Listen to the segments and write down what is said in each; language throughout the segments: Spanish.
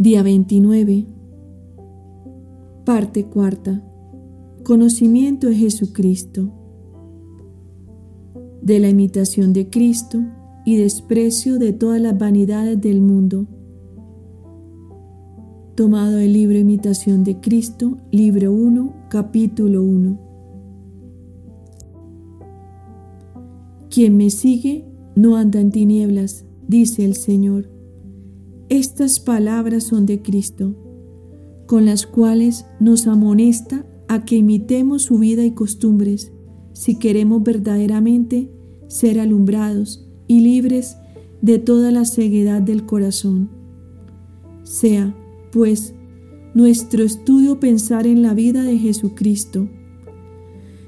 Día 29. Parte cuarta. Conocimiento de Jesucristo. De la imitación de Cristo y desprecio de todas las vanidades del mundo. Tomado el libro Imitación de Cristo, libro 1, capítulo 1. Quien me sigue no anda en tinieblas, dice el Señor. Estas palabras son de Cristo, con las cuales nos amonesta a que imitemos su vida y costumbres, si queremos verdaderamente ser alumbrados y libres de toda la ceguedad del corazón. Sea, pues, nuestro estudio pensar en la vida de Jesucristo.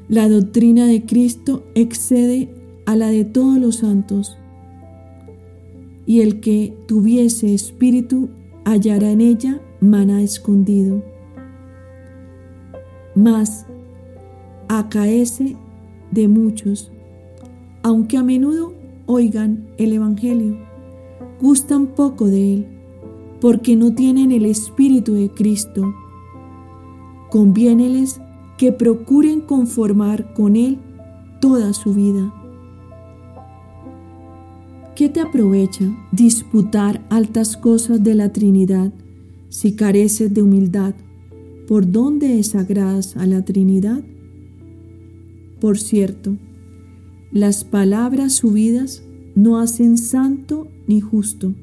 La doctrina de Cristo excede a la de todos los santos, y el que tuviese espíritu hallará en ella maná escondido. Mas acaece de muchos, aunque a menudo oigan el Evangelio, gustan poco de él, porque no tienen el Espíritu de Cristo. Conviéneles que procuren conformar con él toda su vida. ¿Qué te aprovecha disputar altas cosas de la Trinidad si careces de humildad? ¿Por dónde desagradas a la Trinidad? Por cierto, las palabras subidas no hacen santo ni justo,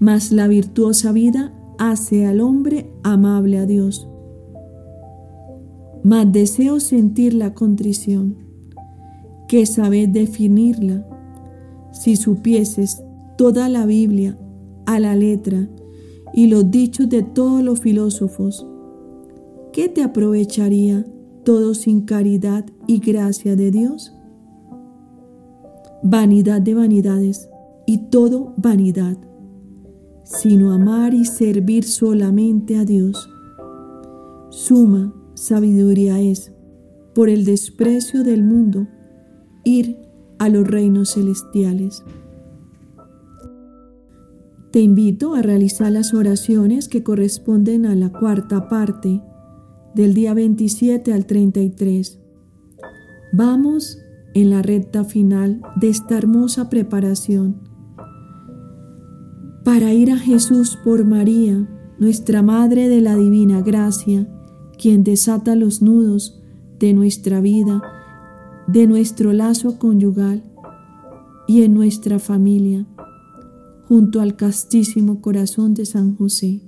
mas la virtuosa vida hace al hombre amable a Dios. Mas deseo sentir la contrición, que sabes definirla si supieses toda la Biblia a la letra y los dichos de todos los filósofos, ¿qué te aprovecharía todo sin caridad y gracia de Dios? Vanidad de vanidades y todo vanidad, sino amar y servir solamente a Dios. Suma sabiduría es, por el desprecio del mundo, ir a los reinos celestiales. Te invito a realizar las oraciones que corresponden a la cuarta parte del día 27 al 33. Vamos en la recta final de esta hermosa preparación para ir a Jesús por María, nuestra Madre de la Divina Gracia, quien desata los nudos de nuestra vida de nuestro lazo conyugal y en nuestra familia, junto al castísimo corazón de San José.